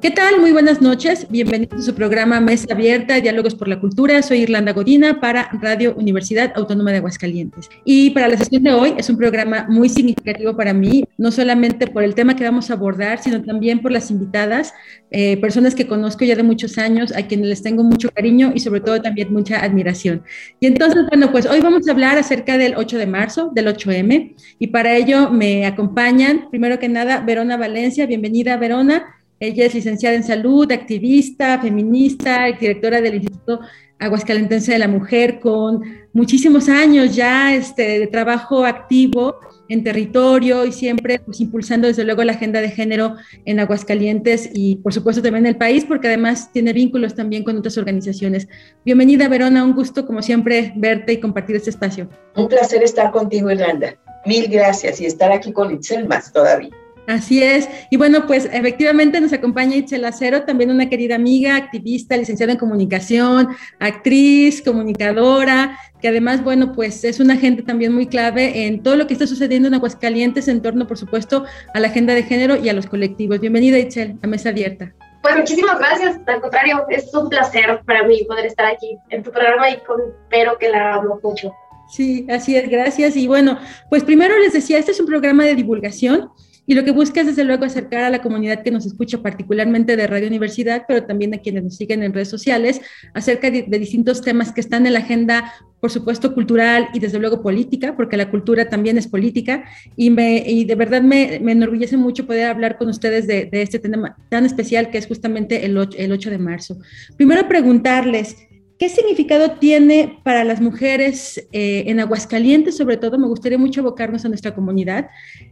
¿Qué tal? Muy buenas noches. Bienvenidos a su programa Mesa Abierta, Diálogos por la Cultura. Soy Irlanda Godina para Radio Universidad Autónoma de Aguascalientes. Y para la sesión de hoy es un programa muy significativo para mí, no solamente por el tema que vamos a abordar, sino también por las invitadas, eh, personas que conozco ya de muchos años, a quienes les tengo mucho cariño y sobre todo también mucha admiración. Y entonces, bueno, pues hoy vamos a hablar acerca del 8 de marzo, del 8M, y para ello me acompañan, primero que nada, Verona Valencia. Bienvenida, Verona. Ella es licenciada en salud, activista, feminista, directora del Instituto Aguascalentense de la Mujer, con muchísimos años ya este, de trabajo activo en territorio y siempre pues, impulsando desde luego la agenda de género en Aguascalientes y por supuesto también en el país, porque además tiene vínculos también con otras organizaciones. Bienvenida, Verona, un gusto como siempre verte y compartir este espacio. Un placer estar contigo, Irlanda. Mil gracias y estar aquí con Itzel más todavía. Así es. Y bueno, pues efectivamente nos acompaña Itzel Acero, también una querida amiga, activista, licenciada en comunicación, actriz, comunicadora, que además, bueno, pues es una agente también muy clave en todo lo que está sucediendo en Aguascalientes en torno, por supuesto, a la agenda de género y a los colectivos. Bienvenida, Itzel, a Mesa Abierta. Pues muchísimas gracias, al contrario, es un placer para mí poder estar aquí en tu programa y con Pero que la amo mucho. Sí, así es, gracias. Y bueno, pues primero les decía, este es un programa de divulgación y lo que busca es, desde luego, acercar a la comunidad que nos escucha, particularmente de Radio Universidad, pero también a quienes nos siguen en redes sociales, acerca de, distintos temas que están en la agenda, por supuesto, cultural y, desde luego, política, porque la cultura también es política. Y, de verdad me, enorgullece mucho poder hablar con ustedes de, este tema tan especial que es justamente el 8, el 8 de marzo. Primero, preguntarles. ¿Qué significado tiene para las mujeres eh, en Aguascalientes, sobre todo? Me gustaría mucho abocarnos a nuestra comunidad,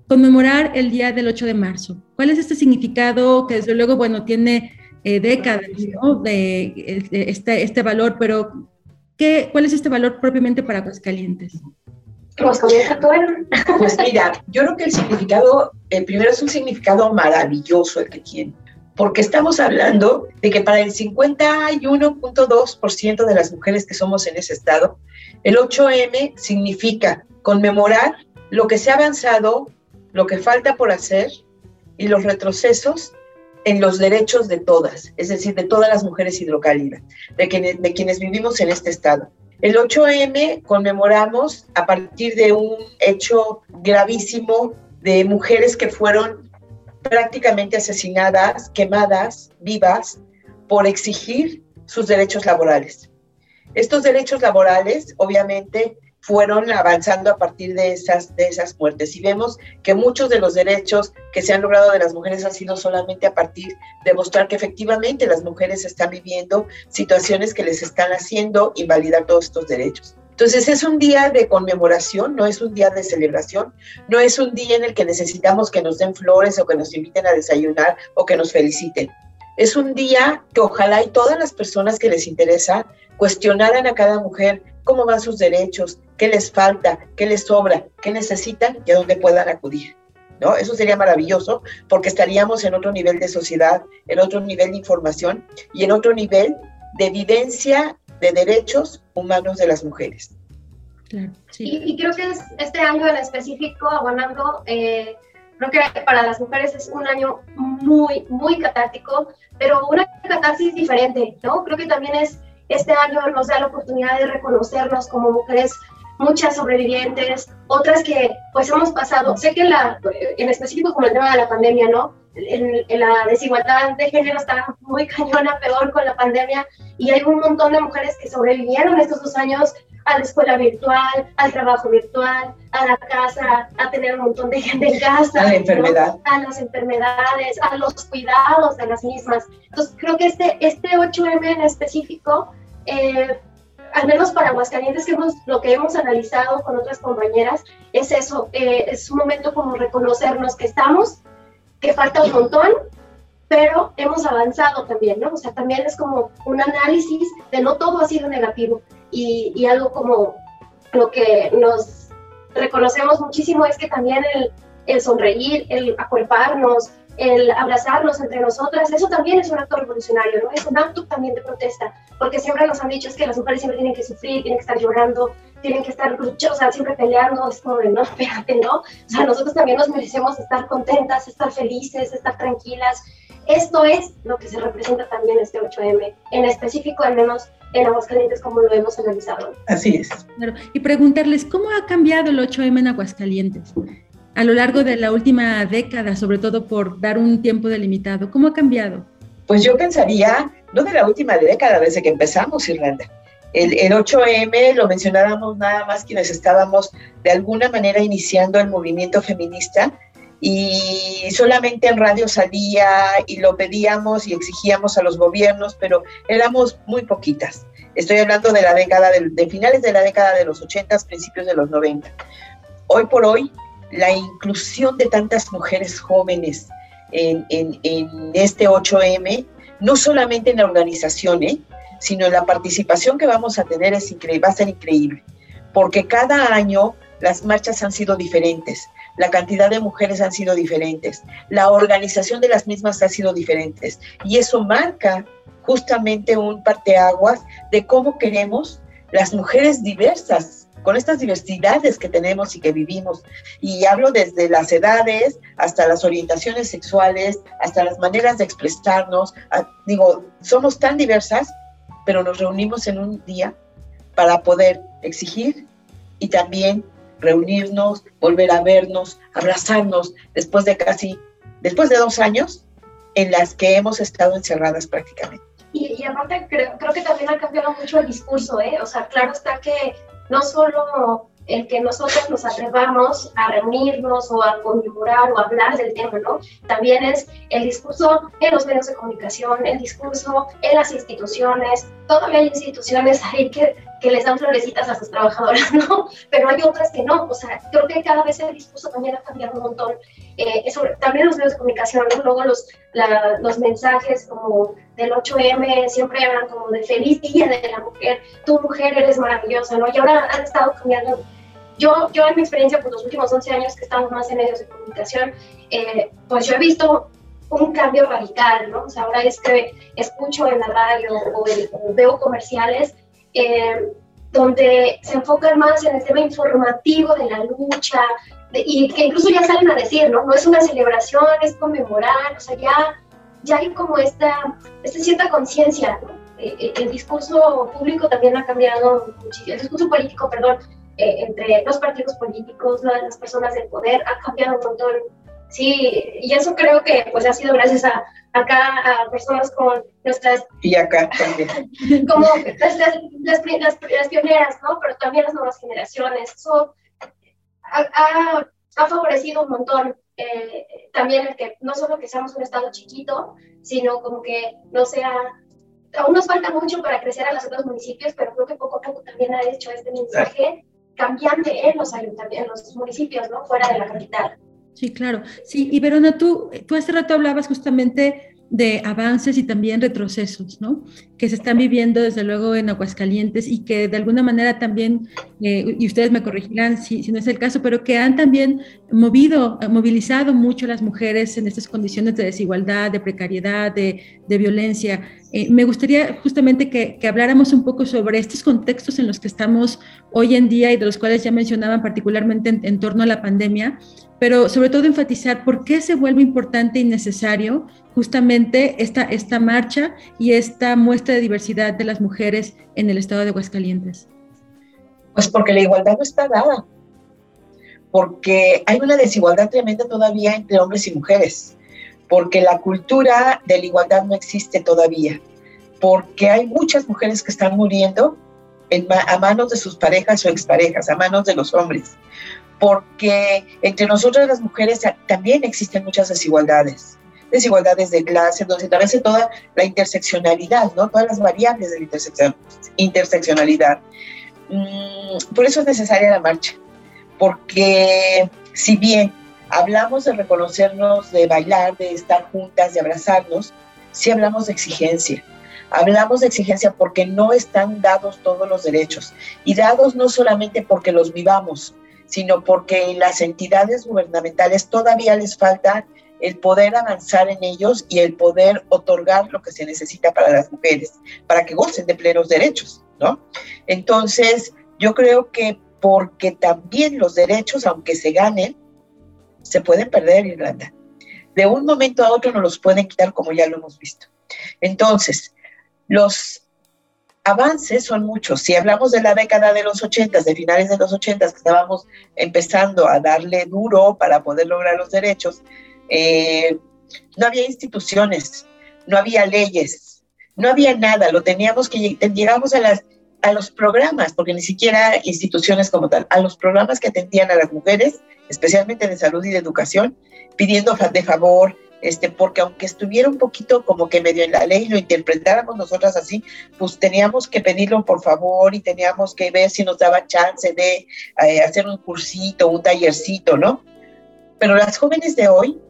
conmemorar el día del 8 de marzo. ¿Cuál es este significado que desde luego, bueno, tiene eh, décadas ¿no? de, de, este, este valor, pero ¿qué, ¿cuál es este valor propiamente para Aguascalientes? Pues, pues mira, yo creo que el significado, el primero es un significado maravilloso el que tiene porque estamos hablando de que para el 51.2% de las mujeres que somos en ese estado, el 8M significa conmemorar lo que se ha avanzado, lo que falta por hacer y los retrocesos en los derechos de todas, es decir, de todas las mujeres hidrocálidas, de quienes, de quienes vivimos en este estado. El 8M conmemoramos a partir de un hecho gravísimo de mujeres que fueron prácticamente asesinadas, quemadas, vivas, por exigir sus derechos laborales. Estos derechos laborales, obviamente, fueron avanzando a partir de esas, de esas muertes. Y vemos que muchos de los derechos que se han logrado de las mujeres han sido solamente a partir de mostrar que efectivamente las mujeres están viviendo situaciones que les están haciendo invalidar todos estos derechos. Entonces es un día de conmemoración, no es un día de celebración, no es un día en el que necesitamos que nos den flores o que nos inviten a desayunar o que nos feliciten. Es un día que ojalá y todas las personas que les interesa cuestionaran a cada mujer cómo van sus derechos, qué les falta, qué les sobra, qué necesitan y a dónde puedan acudir. ¿No? Eso sería maravilloso porque estaríamos en otro nivel de sociedad, en otro nivel de información y en otro nivel de vivencia de derechos humanos de las mujeres. Sí. y, y, creo que es este año en específico, abonando, eh, creo que para las mujeres es un año muy, muy catártico, pero una catarsis diferente, ¿no? Creo que también es, este año nos da la oportunidad de reconocernos como mujeres muchas sobrevivientes, otras que pues hemos pasado, sé que la, en específico como el tema de la pandemia, ¿no? En, en, la desigualdad de género está muy cañona, peor con la pandemia, y hay un montón de mujeres que sobrevivieron estos dos años a la escuela virtual, al trabajo virtual, a la casa, a tener un montón de gente en casa, a la enfermedad, ¿no? a las enfermedades, a los cuidados de las mismas. Entonces creo que este, este 8M en específico, eh, al menos para Aguascalientes, que hemos, lo que hemos analizado con otras compañeras, es eso, eh, es un momento como reconocernos que estamos, que falta un montón, pero hemos avanzado también, ¿no? O sea, también es como un análisis de no todo ha sido negativo y, y algo como lo que nos reconocemos muchísimo es que también el, el sonreír, el acuerparnos, el abrazarnos entre nosotras, eso también es un acto revolucionario, ¿no? Es un acto también de protesta, porque siempre nos han dicho es que las mujeres siempre tienen que sufrir, tienen que estar llorando, tienen que estar luchosas, siempre peleando, es como de, no, espérate, ¿no? O sea, nosotros también nos merecemos estar contentas, estar felices, estar tranquilas. Esto es lo que se representa también este 8M, en específico al menos en Aguascalientes como lo hemos analizado. Así es. Y preguntarles, ¿cómo ha cambiado el 8M en Aguascalientes? a lo largo de la última década, sobre todo por dar un tiempo delimitado? ¿Cómo ha cambiado? Pues yo pensaría, no de la última década, desde que empezamos, Irlanda. El, 8M lo mencionábamos nada más quienes estábamos de alguna manera iniciando el movimiento feminista y solamente en radio salía y lo pedíamos y exigíamos a los gobiernos, pero éramos muy poquitas. Estoy hablando de la década, de, finales de la década de los 80, principios de los 90. Hoy por hoy la inclusión de tantas mujeres jóvenes en, este 8M, no solamente en la organización, ¿eh? sino en la participación que vamos a tener es va a ser increíble, porque cada año las marchas han sido diferentes, la cantidad de mujeres han sido diferentes, la organización de las mismas ha sido diferentes, y eso marca justamente un parteaguas de cómo queremos las mujeres diversas con estas diversidades que tenemos y que vivimos. Y hablo desde las edades hasta las orientaciones sexuales, hasta las maneras de expresarnos. Ah, digo, somos tan diversas, pero nos reunimos en un día para poder exigir y también reunirnos, volver a vernos, abrazarnos después de casi, después de dos años en las que hemos estado encerradas prácticamente. Y, aparte creo, creo, que también ha cambiado mucho el discurso, ¿eh? O sea, claro está que no solo el que nosotros nos atrevamos a reunirnos o a conmemorar o a hablar del tema, ¿no? También es el discurso en los medios de comunicación, el discurso en las instituciones. Todavía hay instituciones ahí que, que les dan florecitas a sus trabajadoras, ¿no? Pero hay otras que no. O sea, creo que cada vez el discurso también ha cambiado un montón. Eh, sobre, también los medios de comunicación, ¿no? Luego los, los mensajes como del 8M siempre hablan como de feliz día de la mujer, tu mujer eres maravillosa, ¿no? Y ahora han estado cambiando yo, yo en mi experiencia, pues los últimos 11 años que estamos más en medios de comunicación, eh, pues yo he visto un cambio radical, ¿no? O sea, ahora es que escucho en la radio o, veo comerciales eh, donde se enfocan más en el tema informativo de la lucha y que incluso ya salen a decir, ¿no? No es una celebración, es conmemorar, o sea, ya, ya hay como esta, esta cierta conciencia, ¿no? Eh, el discurso público también ha cambiado muchísimo, el discurso político, perdón, eh, entre los partidos políticos, las personas del poder, ha cambiado un montón. Sí, y eso creo que pues ha sido gracias a acá a personas con nuestras... Y acá también. Como las, las, las, pioneras, ¿no? Pero también las nuevas generaciones. Eso ha, ha, favorecido un montón eh, también el que no solo que seamos un estado chiquito, sino como que no sea aún nos falta mucho para crecer a los otros municipios, pero creo que poco a poco también ha hecho este mensaje cambiante en los ayuntamientos, en los municipios, ¿no? Fuera de la capital. Sí, claro. Sí, y Verona, tú, tú hace rato hablabas justamente de avances y también retrocesos, ¿no? Que se están viviendo desde luego en Aguascalientes y que de alguna manera también, eh, y ustedes me corregirán si, no es el caso, pero que han también movido, movilizado mucho a las mujeres en estas condiciones de desigualdad, de precariedad, de, violencia. Eh, me gustaría justamente que, habláramos un poco sobre estos contextos en los que estamos hoy en día y de los cuales ya mencionaban particularmente en, en torno a la pandemia, pero sobre todo enfatizar por qué se vuelve importante y necesario justamente esta, esta marcha y esta muestra de diversidad de las mujeres en el estado de Aguascalientes. Pues porque la igualdad no está dada, porque hay una desigualdad tremenda todavía entre hombres y mujeres, porque la cultura de la igualdad no existe todavía, porque hay muchas mujeres que están muriendo a manos de sus parejas o exparejas, a manos de los hombres, porque entre nosotras las mujeres también existen muchas desigualdades, desigualdades de clase, donde establece toda la interseccionalidad, ¿no? todas las variables de la interseccionalidad. Mm, por eso es necesaria la marcha, porque si bien hablamos de reconocernos, de bailar, de estar juntas, de abrazarnos, sí hablamos de exigencia. Hablamos de exigencia porque no están dados todos los derechos y dados no solamente porque los vivamos, sino porque las entidades gubernamentales todavía les falta el poder avanzar en ellos y el poder otorgar lo que se necesita para las mujeres, para que gocen de plenos derechos, ¿no? Entonces, yo creo que porque también los derechos, aunque se ganen, se pueden perder, Irlanda. De un momento a otro no los pueden quitar, como ya lo hemos visto. Entonces, los avances son muchos. Si hablamos de la década de los 80, de finales de los 80, que estábamos empezando a darle duro para poder lograr los derechos, eh, no había instituciones, no había leyes, no había nada, lo teníamos que, llegamos a, las, a los programas, porque ni siquiera instituciones como tal, a los programas que atendían a las mujeres, especialmente de salud y de educación, pidiendo de favor, este, porque aunque estuviera un poquito como que medio en la ley, lo interpretáramos nosotras así, pues teníamos que pedirlo por favor y teníamos que ver si nos daba chance de eh, hacer un cursito, un tallercito, ¿no? Pero las jóvenes de hoy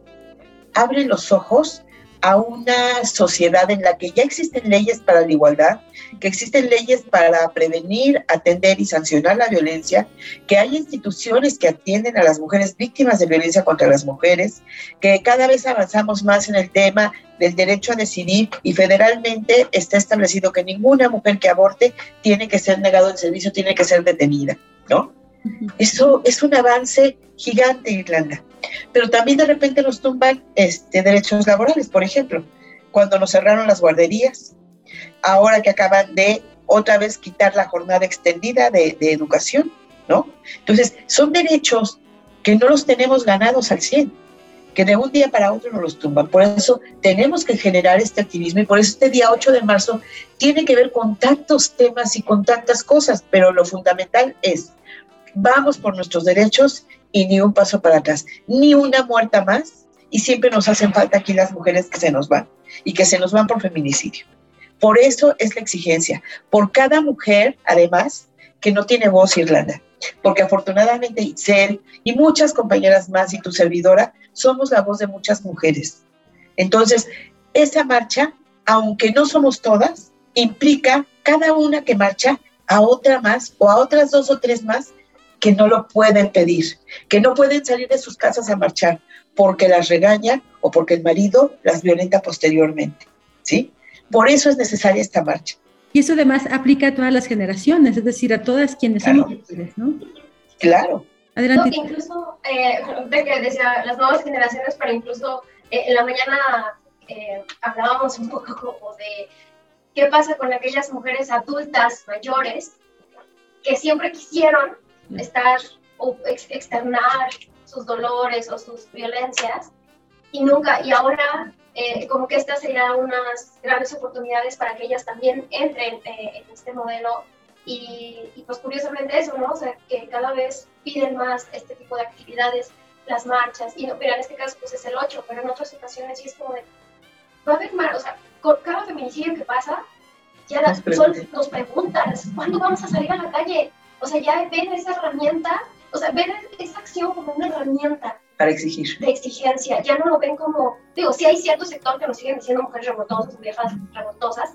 abre los ojos a una sociedad en la que ya existen leyes para la igualdad, que existen leyes para prevenir, atender y sancionar la violencia, que hay instituciones que atienden a las mujeres víctimas de violencia contra las mujeres, que cada vez avanzamos más en el tema del derecho a decidir y federalmente está establecido que ninguna mujer que aborte tiene que ser negado el servicio, tiene que ser detenida, ¿no? Eso es un avance gigante, Irlanda. Pero también de repente nos tumban este, derechos laborales, por ejemplo, cuando nos cerraron las guarderías, ahora que acaban de otra vez quitar la jornada extendida de, de educación, ¿no? Entonces, son derechos que no los tenemos ganados al 100, que de un día para otro nos los tumban. Por eso tenemos que generar este activismo y por eso este día 8 de marzo tiene que ver con tantos temas y con tantas cosas, pero lo fundamental es vamos por nuestros derechos y ni un paso para atrás, ni una muerta más. Y siempre nos hacen falta aquí las mujeres que se nos van y que se nos van por feminicidio. Por eso es la exigencia, por cada mujer, además, que no tiene voz Irlanda. Porque afortunadamente Itzel y muchas compañeras más y tu servidora somos la voz de muchas mujeres. Entonces, esa marcha, aunque no somos todas, implica cada una que marcha a otra más o a otras dos o tres más que no lo pueden pedir, que no pueden salir de sus casas a marchar porque las regañan o porque el marido las violenta posteriormente, ¿sí? Por eso es necesaria esta marcha. Y eso además aplica a todas las generaciones, es decir, a todas quienes son mujeres, ¿no? Claro. Adelante. incluso, eh, de que decía las nuevas generaciones, pero incluso eh, en la mañana eh, hablábamos un poco como de qué pasa con aquellas mujeres adultas mayores que siempre quisieron estar o externar sus dolores o sus violencias y nunca, y ahora eh, como que estas serían unas grandes oportunidades para que ellas también entren eh, en este modelo y, pues curiosamente eso, ¿no? O sea, que cada vez piden más este tipo de actividades, las marchas, y no, pero en este caso pues es el 8, pero en otras ocasiones sí es como de, va a haber más, o sea, con cada feminicidio que pasa, ya las, son dos preguntas, ¿cuándo vamos a salir a la calle? O sea, ya ven esa herramienta, o sea, ven esa acción como una herramienta. Para exigir. De exigencia. Ya no lo ven como, digo, sí hay cierto sector que nos siguen diciendo mujeres revoltosas, viejas revoltosas,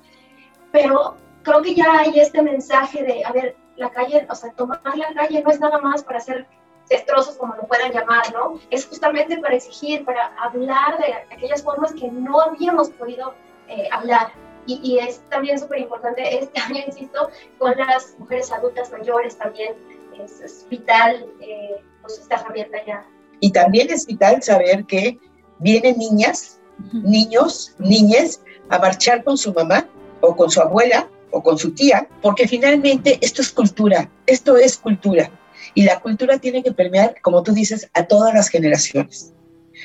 pero creo que ya hay este mensaje de, a ver, la calle, o sea, tomar la calle no es nada más para hacer destrozos, como lo puedan llamar, ¿no? Es justamente para exigir, para hablar de aquellas formas que no habíamos podido eh, hablar. Y, es también súper importante, este año, insisto, con las mujeres adultas mayores también es, vital eh, pues esta herramienta ya. Y también es vital saber que vienen niñas, niños, niñas a marchar con su mamá o con su abuela o con su tía, porque finalmente esto es cultura, esto es cultura. Y la cultura tiene que permear, como tú dices, a todas las generaciones.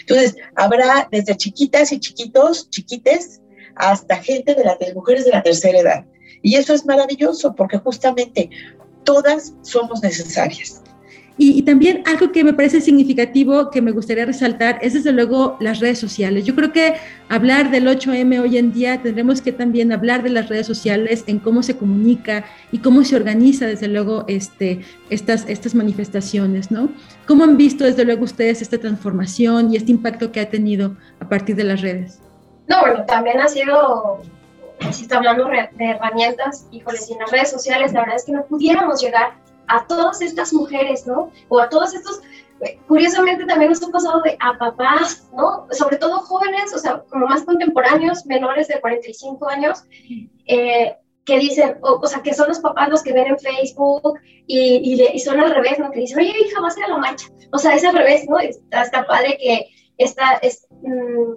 Entonces, habrá desde chiquitas y chiquitos, chiquites, hasta gente de, las mujeres de la tercera edad. Y eso es maravilloso porque justamente todas somos necesarias. Y, también algo que me parece significativo que me gustaría resaltar es desde luego las redes sociales. Yo creo que hablar del 8M hoy en día tendremos que también hablar de las redes sociales, en cómo se comunica y cómo se organiza desde luego este, estas, estas manifestaciones, ¿no? ¿Cómo han visto desde luego ustedes esta transformación y este impacto que ha tenido a partir de las redes? No, bueno, también ha sido, si está hablando de herramientas, híjole, sin las redes sociales, la verdad es que no pudiéramos llegar a todas estas mujeres, ¿no? O a todos estos, eh, curiosamente también nos ha pasado de a papás, ¿no? Sobre todo jóvenes, o sea, como más contemporáneos, menores de 45 años, eh, que dicen, o, sea, que son los papás los que ven en Facebook y, son al revés, ¿no? Que dicen, oye, hija, vas a la marcha. O sea, es al revés, ¿no? Está, está padre que esta, es, mm,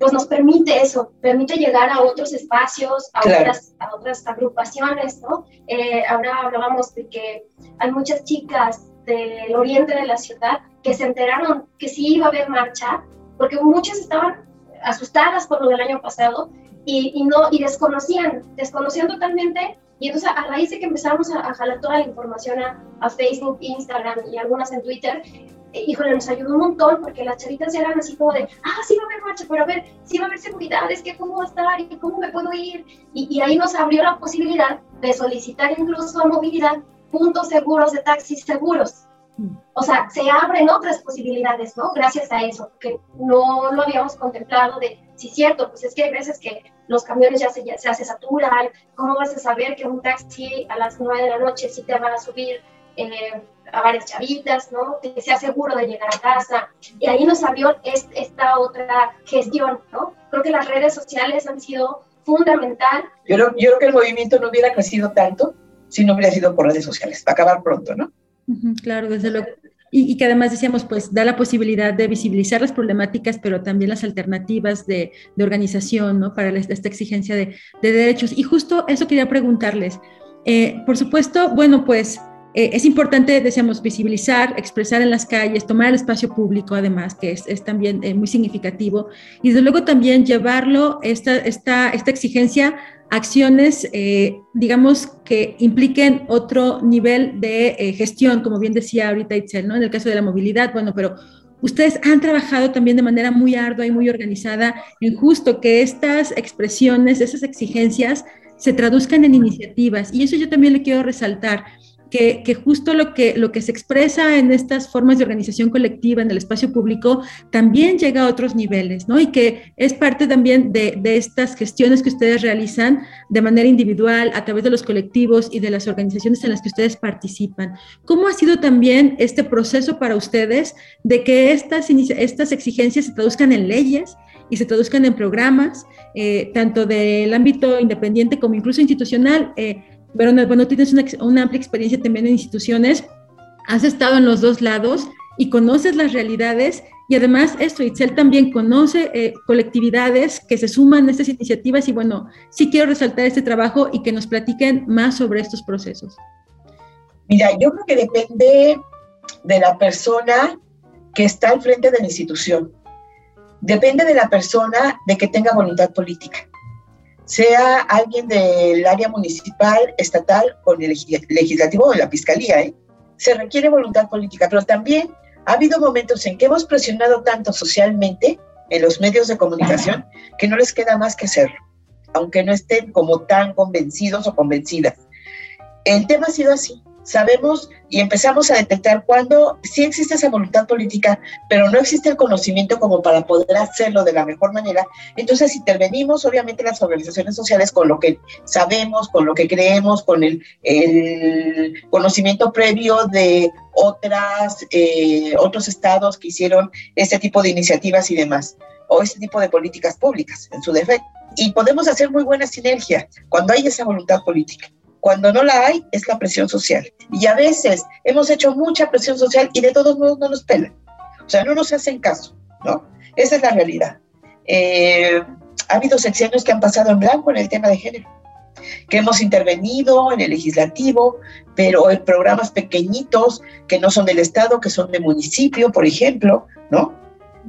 pues nos permite eso, permite llegar a otros espacios, a, otras, a otras agrupaciones, ¿no? Eh, ahora hablábamos de que hay muchas chicas del oriente de la ciudad que se enteraron que sí iba a haber marcha, porque muchas estaban asustadas por lo del año pasado y, y no, y desconocían, desconocían totalmente, y entonces a raíz de que empezamos a, jalar toda la información a, a Facebook, Instagram y algunas en Twitter, híjole, nos ayudó un montón porque las chavitas ya eran así como de, ah, sí va a haber marcha, pero a ver, sí va a haber seguridad, es que cómo va a estar y cómo me puedo ir. Y, ahí nos abrió la posibilidad de solicitar incluso a movilidad puntos seguros de taxis seguros. Mm. O sea, se abren otras posibilidades, ¿no? Gracias a eso, que no lo habíamos contemplado de, sí, cierto, pues es que hay veces que los camiones ya se, ya se, saturan, ¿cómo vas a saber que un taxi a las nueve de la noche sí te va a subir eh, a varias chavitas, ¿no? Que sea seguro de llegar a casa. Y ahí nos abrió esta otra gestión, ¿no? Creo que las redes sociales han sido fundamental. Yo, yo creo que el movimiento no hubiera crecido tanto si no hubiera sido por redes sociales, para acabar pronto, ¿no? claro, desde luego. Y, que además decíamos, pues da la posibilidad de visibilizar las problemáticas, pero también las alternativas de, de organización, ¿no? Para esta exigencia de, de, derechos. Y justo eso quería preguntarles. Eh, por supuesto, bueno, pues eh, es importante, decíamos, visibilizar, expresar en las calles, tomar el espacio público, además, que es, es también eh, muy significativo, y desde luego también llevarlo, esta, esta, esta exigencia, acciones, eh, digamos, que impliquen otro nivel de gestión, como bien decía ahorita Itzel, ¿no? En el caso de la movilidad, bueno, pero ustedes han trabajado también de manera muy ardua y muy organizada en justo que estas expresiones, esas exigencias, se traduzcan en iniciativas. Y eso yo también le quiero resaltar que, justo lo que, lo que se expresa en estas formas de organización colectiva en el espacio público también llega a otros niveles, ¿no? Y que es parte también de, de estas gestiones que ustedes realizan de manera individual, a través de los colectivos y de las organizaciones en las que ustedes participan. ¿Cómo ha sido también este proceso para ustedes de que estas, estas exigencias se traduzcan en leyes? y se traduzcan en programas, eh, tanto del ámbito independiente como incluso institucional. Eh, pero bueno, tienes una, amplia experiencia también en instituciones, has estado en los dos lados y conoces las realidades y además esto, Itzel también conoce eh, colectividades que se suman a estas iniciativas y bueno, sí quiero resaltar este trabajo y que nos platiquen más sobre estos procesos. Mira, yo creo que depende de la persona que está al frente de la institución. Depende de la persona de que tenga voluntad política sea alguien del área municipal, estatal o el legislativo o la fiscalía. ¿eh? Se requiere voluntad política, pero también ha habido momentos en que hemos presionado tanto socialmente en los medios de comunicación que no les queda más que hacerlo, aunque no estén como tan convencidos o convencidas. El tema ha sido así sabemos y empezamos a detectar cuando sí existe esa voluntad política, pero no existe el conocimiento como para poder hacerlo de la mejor manera, entonces intervenimos obviamente las organizaciones sociales con lo que sabemos, con lo que creemos, con el, conocimiento previo de otras, eh, otros estados que hicieron este tipo de iniciativas y demás, o este tipo de políticas públicas en su defecto. Y podemos hacer muy buena sinergia cuando hay esa voluntad política. Cuando no la hay, es la presión social. Y a veces hemos hecho mucha presión social y de todos modos no nos pelan. O sea, no nos hacen caso, ¿no? Esa es la realidad. Eh, ha habido secciones que han pasado en blanco en el tema de género, que hemos intervenido en el legislativo, pero en programas pequeñitos que no son del Estado, que son de municipio, por ejemplo, ¿no?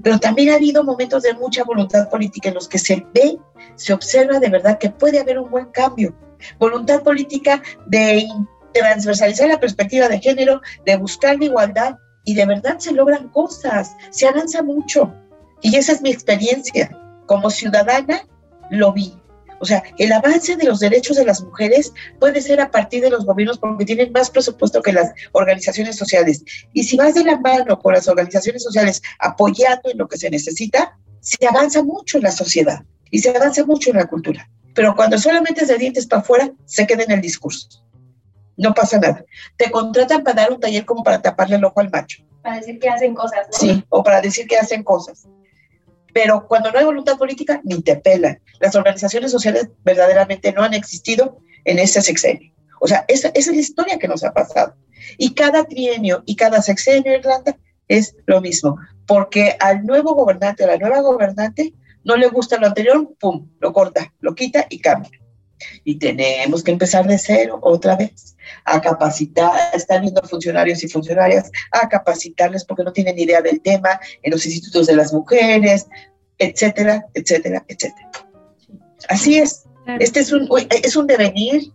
Pero también ha habido momentos de mucha voluntad política en los que se ve, se observa de verdad que puede haber un buen cambio voluntad política de transversalizar la perspectiva de género, de buscar la igualdad y de verdad se logran cosas, se avanza mucho. Y esa es mi experiencia. Como ciudadana lo vi. O sea, el avance de los derechos de las mujeres puede ser a partir de los gobiernos porque tienen más presupuesto que las organizaciones sociales. Y si vas de la mano con las organizaciones sociales apoyando en lo que se necesita, se avanza mucho en la sociedad y se avanza mucho en la cultura pero cuando solamente es de dientes para afuera, se queda en el discurso. no pasa nada. Te contratan para dar un taller como para taparle el ojo al macho. Para decir que hacen cosas, ¿no? Sí, o para decir que hacen cosas. Pero cuando no hay voluntad política, ni te pelan. Las organizaciones sociales verdaderamente no han existido en ese sexenio. O sea, esa, esa es la historia que nos ha pasado. Y cada trienio y cada sexenio en Irlanda es lo mismo, porque al nuevo gobernante, a la nueva gobernante, no le gusta lo anterior, pum, lo corta, lo quita y cambia. Y tenemos que empezar de cero otra vez, a capacitar, están viendo funcionarios y funcionarias, a capacitarles porque no tienen idea del tema en los institutos de las mujeres, etcétera, etcétera, etcétera. Así es. Este es un, es un devenir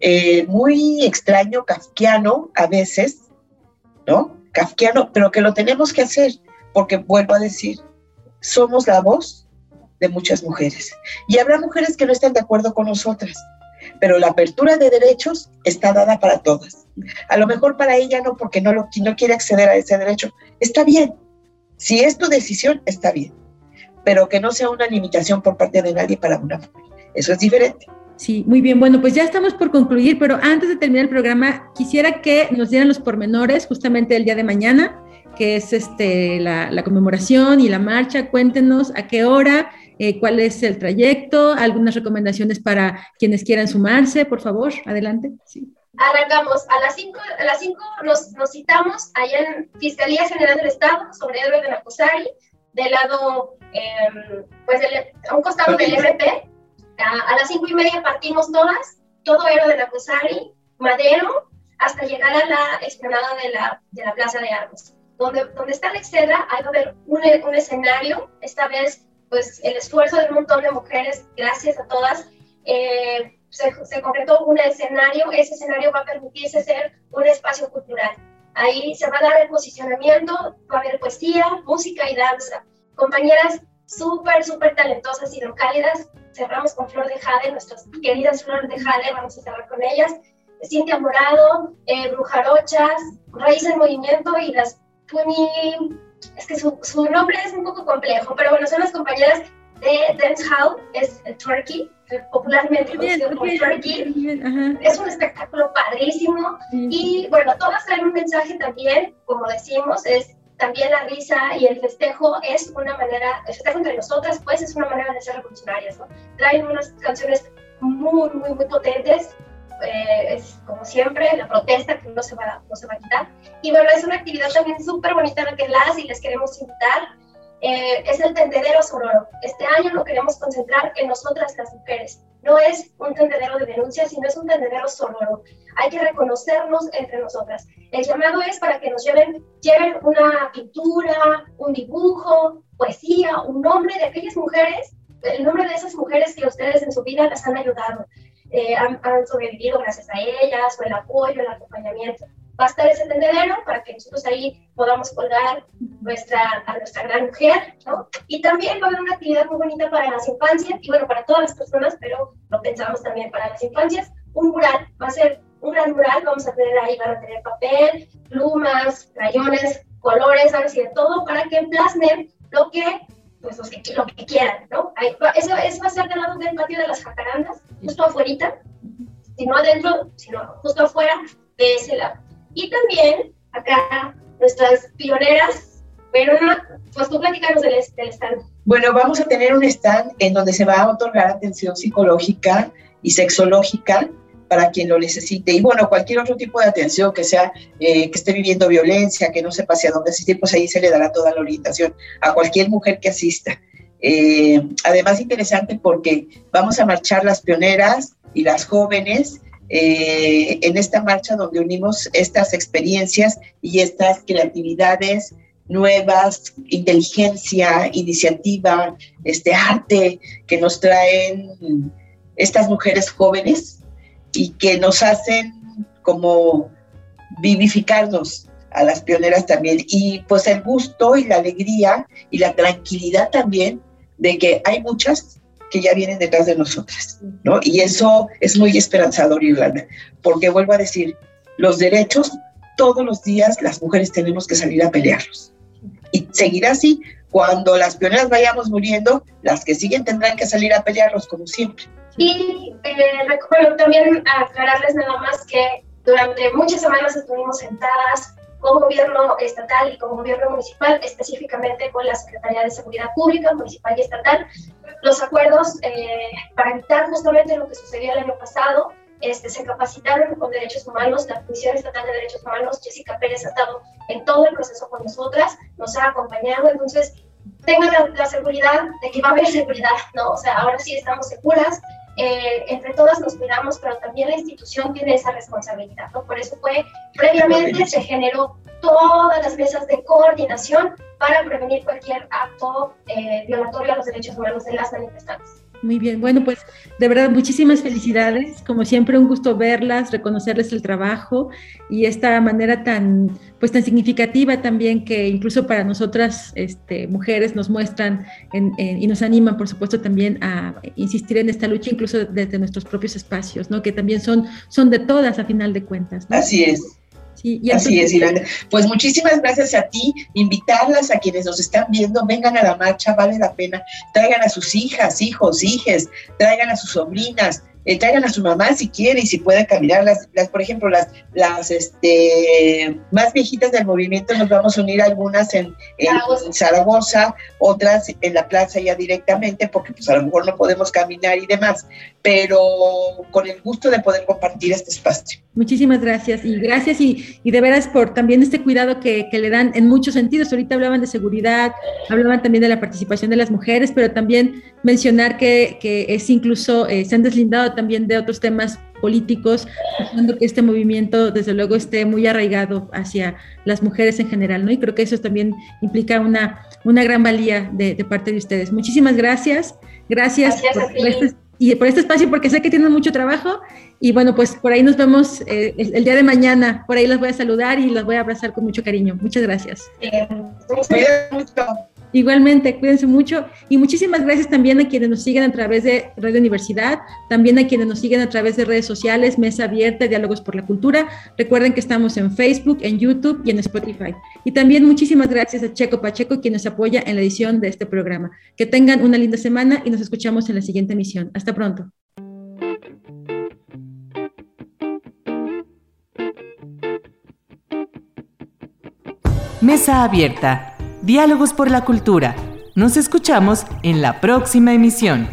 eh, muy extraño, kafkiano a veces, ¿no? Kafkiano, pero que lo tenemos que hacer, porque vuelvo a decir, somos la voz de muchas mujeres. Y habrá mujeres que no estén de acuerdo con nosotras, pero la apertura de derechos está dada para todas. A lo mejor para ella no, porque no, lo, no quiere acceder a ese derecho. Está bien. Si es tu decisión, está bien. Pero que no sea una limitación por parte de nadie para una mujer. Eso es diferente. Sí, muy bien. Bueno, pues ya estamos por concluir, pero antes de terminar el programa, quisiera que nos dieran los pormenores justamente el día de mañana, que es este, la, la conmemoración y la marcha. Cuéntenos a qué hora, eh, cuál es el trayecto, algunas recomendaciones para quienes quieran sumarse, por favor, adelante. Sí. Arrancamos a las 5 a las cinco nos, nos, citamos allá en Fiscalía General del Estado sobre héroe de Nacosari, del lado, eh, pues a un costado del MP. A, a, las cinco y media partimos todas, todo héroe de Nacosari, Madero, hasta llegar a la explanada de la, de la Plaza de Armas. Donde, donde está la Excedra, hay que haber un, un escenario, esta vez pues el esfuerzo de un montón de mujeres, gracias a todas, eh, se, se, concretó un escenario, ese escenario va a permitirse ser un espacio cultural. Ahí se va a dar el posicionamiento, va a haber poesía, música y danza. Compañeras súper, súper talentosas y locálidas. Cerramos con Flor de Jade, nuestras queridas Flor de Jade, vamos a cerrar con ellas. Cintia Morado, eh, Brujarochas, Raíz en Movimiento y las Puni es que su, su, nombre es un poco complejo, pero bueno, son las compañeras de Dance Hall, es Turkey, popularmente conocido como Turkey. Es un espectáculo padrísimo y bueno, todas traen un mensaje también, como decimos, es también la risa y el festejo es una manera, el festejo entre nosotras, pues es una manera de ser revolucionarias, ¿no? Traen unas canciones muy, muy, muy potentes eh, es como siempre la protesta que no se, va, no se va a quitar. Y bueno, es una actividad también súper bonita la que las y les queremos invitar. Eh, es el tendedero sonoro. Este año lo queremos concentrar en nosotras las mujeres. No es un tendedero de denuncia, sino es un tendedero sonoro. Hay que reconocernos entre nosotras. El llamado es para que nos lleven, lleven una pintura, un dibujo, poesía, un nombre de aquellas mujeres, el nombre de esas mujeres que ustedes en su vida las han ayudado eh, han, han, sobrevivido gracias a ellas, o el apoyo, el acompañamiento. Va a estar ese tendedero para que nosotros ahí podamos colgar nuestra, a nuestra gran mujer, ¿no? Y también va a haber una actividad muy bonita para las infancias, y bueno, para todas las personas, pero lo pensamos también para las infancias, un mural, va a ser un gran mural, vamos a tener ahí, van a tener papel, plumas, crayones, colores. Y de todo para que plasmen lo que pues que, lo que quieran, ¿no? Ahí, eso, eso, va a ser del lado del patio de las jacarandas, justo afuera, si no adentro, sino justo afuera de ese lado. Y también acá nuestras pioneras, pero pues tú platicanos del, del stand. Bueno, vamos a tener un stand en donde se va a otorgar atención psicológica y sexológica para quien lo necesite. Y bueno, cualquier otro tipo de atención que sea, eh, que esté viviendo violencia, que no sepa hacia dónde asistir, pues ahí se le dará toda la orientación a cualquier mujer que asista. Eh, además, interesante porque vamos a marchar las pioneras y las jóvenes eh, en esta marcha donde unimos estas experiencias y estas creatividades nuevas, inteligencia, iniciativa, este arte que nos traen estas mujeres jóvenes y que nos hacen como vivificarnos a las pioneras también. Y pues el gusto y la alegría y la tranquilidad también de que hay muchas que ya vienen detrás de nosotras, ¿no? Y eso es muy esperanzador, Irlanda, porque vuelvo a decir, los derechos, todos los días las mujeres tenemos que salir a pelearlos. Y seguirá así, cuando las pioneras vayamos muriendo, las que siguen tendrán que salir a pelearlos como siempre. Y eh, bueno, también aclararles nada más que Durante muchas semanas estuvimos sentadas con gobierno estatal y con gobierno municipal, específicamente con la Secretaría de Seguridad Pública, municipal y estatal, los acuerdos eh, para evitar justamente lo que sucedió el año pasado. Este, se capacitaron con derechos humanos, la Comisión Estatal de Derechos Humanos, Jessica Pérez, ha estado en todo el proceso con nosotras, nos ha acompañado, entonces tengan la, la, seguridad de que va a haber seguridad, ¿no? O sea, ahora sí estamos seguras, eh, entre todas nos cuidamos, pero también la institución tiene esa responsabilidad, ¿no? Por eso fue, previamente se generó todas las mesas de coordinación para prevenir cualquier acto eh, violatorio a los derechos humanos de las manifestantes. Muy bien, bueno, pues de verdad muchísimas felicidades. Como siempre, un gusto verlas, reconocerles el trabajo y esta manera tan, pues tan significativa también que incluso para nosotras, este, mujeres, nos muestran y nos animan, por supuesto, también a insistir en esta lucha, incluso desde nuestros propios espacios, ¿no? Que también son, son de todas a final de cuentas. Así es. Así es. Pues muchísimas gracias a ti, invitarlas a quienes nos están viendo, vengan a la marcha, vale la pena, traigan a sus hijas, hijos, hijes, traigan a sus sobrinas, traigan a su mamá si quiere y si puede caminar. Las, las, por ejemplo, las, las este, más viejitas del movimiento nos vamos a unir algunas en, en Zaragoza, otras en la plaza ya directamente, porque pues a lo mejor no podemos caminar y demás, pero con el gusto de poder compartir este espacio. Muchísimas gracias y gracias y, y de veras por también este cuidado que, que, le dan en muchos sentidos. Ahorita hablaban de seguridad, hablaban también de la participación de las mujeres, pero también mencionar que, que es incluso, eh, se han deslindado también de otros temas políticos, haciendo que este movimiento, desde luego, esté muy arraigado hacia las mujeres en general, ¿no? Y creo que eso también implica una, una gran valía de, de parte de ustedes. Muchísimas gracias. Gracias, gracias por, este, y por este espacio, porque sé que tienen mucho trabajo. Y bueno, pues por ahí nos vemos eh, el, el, día de mañana. Por ahí las voy a saludar y las voy a abrazar con mucho cariño. Muchas gracias. Bien. mucho. Igualmente, cuídense mucho y muchísimas gracias también a quienes nos siguen a través de Radio Universidad, también a quienes nos siguen a través de redes sociales, Mesa Abierta, Diálogos por la Cultura. Recuerden que estamos en Facebook, en YouTube y en Spotify. Y también muchísimas gracias a Checo Pacheco, quien nos apoya en la edición de este programa. Que tengan una linda semana y nos escuchamos en la siguiente emisión. Hasta pronto. Mesa Abierta Diálogos por la Cultura. Nos escuchamos en la próxima emisión.